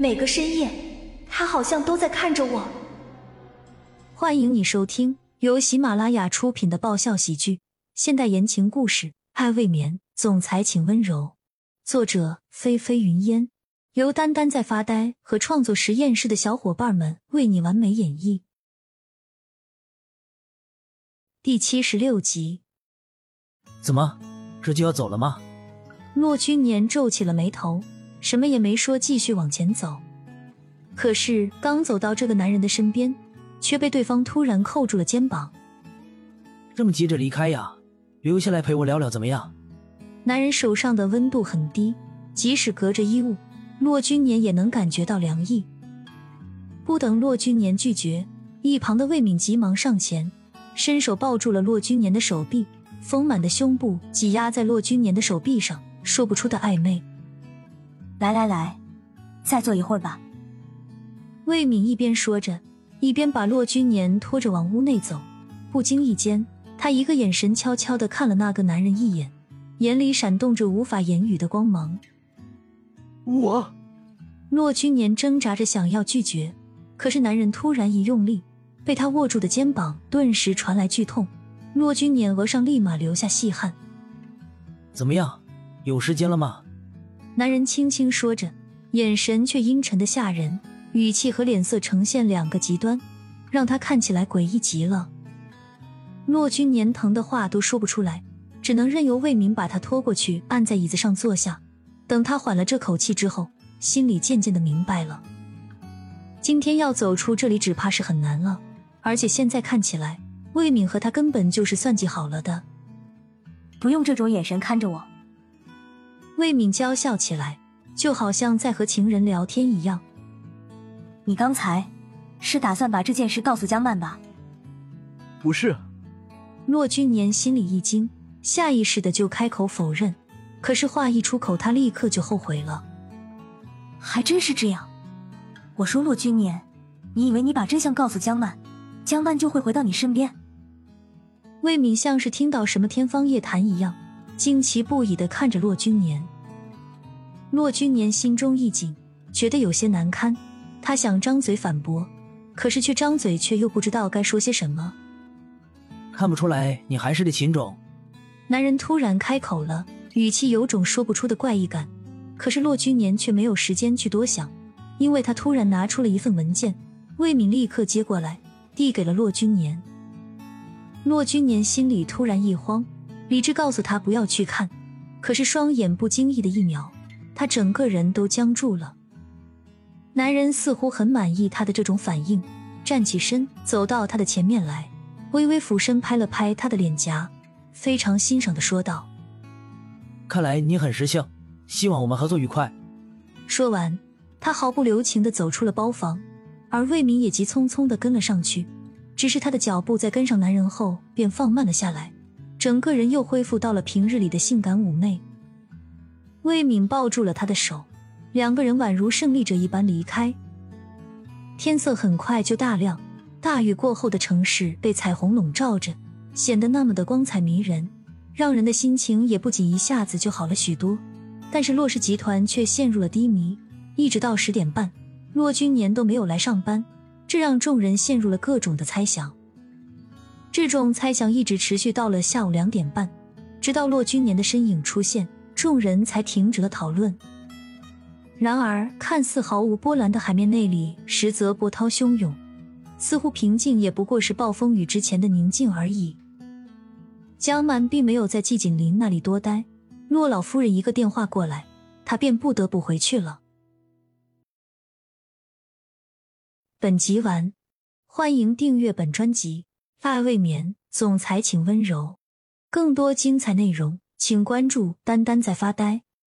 每个深夜，他好像都在看着我。欢迎你收听由喜马拉雅出品的爆笑喜剧、现代言情故事《爱未眠》，总裁请温柔。作者：菲菲云烟，由丹丹在发呆和创作实验室的小伙伴们为你完美演绎。第七十六集。怎么，这就要走了吗？骆君年皱起了眉头，什么也没说，继续往前走。可是刚走到这个男人的身边，却被对方突然扣住了肩膀。这么急着离开呀？留下来陪我聊聊怎么样？男人手上的温度很低，即使隔着衣物，骆君年也能感觉到凉意。不等骆君年拒绝，一旁的魏敏急忙上前。伸手抱住了骆君年的手臂，丰满的胸部挤压在骆君年的手臂上，说不出的暧昧。来来来，再坐一会儿吧。魏敏一边说着，一边把骆君年拖着往屋内走。不经意间，他一个眼神悄悄的看了那个男人一眼，眼里闪动着无法言语的光芒。我，骆君年挣扎着想要拒绝，可是男人突然一用力。被他握住的肩膀顿时传来剧痛，骆君年额上立马流下细汗。怎么样，有时间了吗？男人轻轻说着，眼神却阴沉的吓人，语气和脸色呈现两个极端，让他看起来诡异极了。骆君年疼的话都说不出来，只能任由魏明把他拖过去，按在椅子上坐下。等他缓了这口气之后，心里渐渐的明白了，今天要走出这里，只怕是很难了。而且现在看起来，魏敏和他根本就是算计好了的。不用这种眼神看着我。魏敏娇笑起来，就好像在和情人聊天一样。你刚才是打算把这件事告诉江曼吧？不是。骆君年心里一惊，下意识的就开口否认。可是话一出口，他立刻就后悔了。还真是这样。我说骆君年，你以为你把真相告诉江曼？江曼就会回到你身边。魏敏像是听到什么天方夜谭一样，惊奇不已的看着骆君年。骆君年心中一紧，觉得有些难堪。他想张嘴反驳，可是却张嘴却又不知道该说些什么。看不出来，你还是个情种。男人突然开口了，语气有种说不出的怪异感。可是骆君年却没有时间去多想，因为他突然拿出了一份文件。魏敏立刻接过来。递给了骆君年，骆君年心里突然一慌，理智告诉他不要去看，可是双眼不经意的一秒，他整个人都僵住了。男人似乎很满意他的这种反应，站起身走到他的前面来，微微俯身拍了拍他的脸颊，非常欣赏的说道：“看来你很识相，希望我们合作愉快。”说完，他毫不留情的走出了包房。而魏明也急匆匆的跟了上去，只是他的脚步在跟上男人后便放慢了下来，整个人又恢复到了平日里的性感妩媚。魏敏抱住了他的手，两个人宛如胜利者一般离开。天色很快就大亮，大雨过后的城市被彩虹笼罩着，显得那么的光彩迷人，让人的心情也不仅一下子就好了许多。但是洛氏集团却陷入了低迷，一直到十点半。骆君年都没有来上班，这让众人陷入了各种的猜想。这种猜想一直持续到了下午两点半，直到骆君年的身影出现，众人才停止了讨论。然而，看似毫无波澜的海面内里，实则波涛汹涌，似乎平静也不过是暴风雨之前的宁静而已。江曼并没有在季景林那里多待，骆老夫人一个电话过来，她便不得不回去了。本集完，欢迎订阅本专辑《爱未眠》，总裁请温柔。更多精彩内容，请关注“丹丹在发呆”。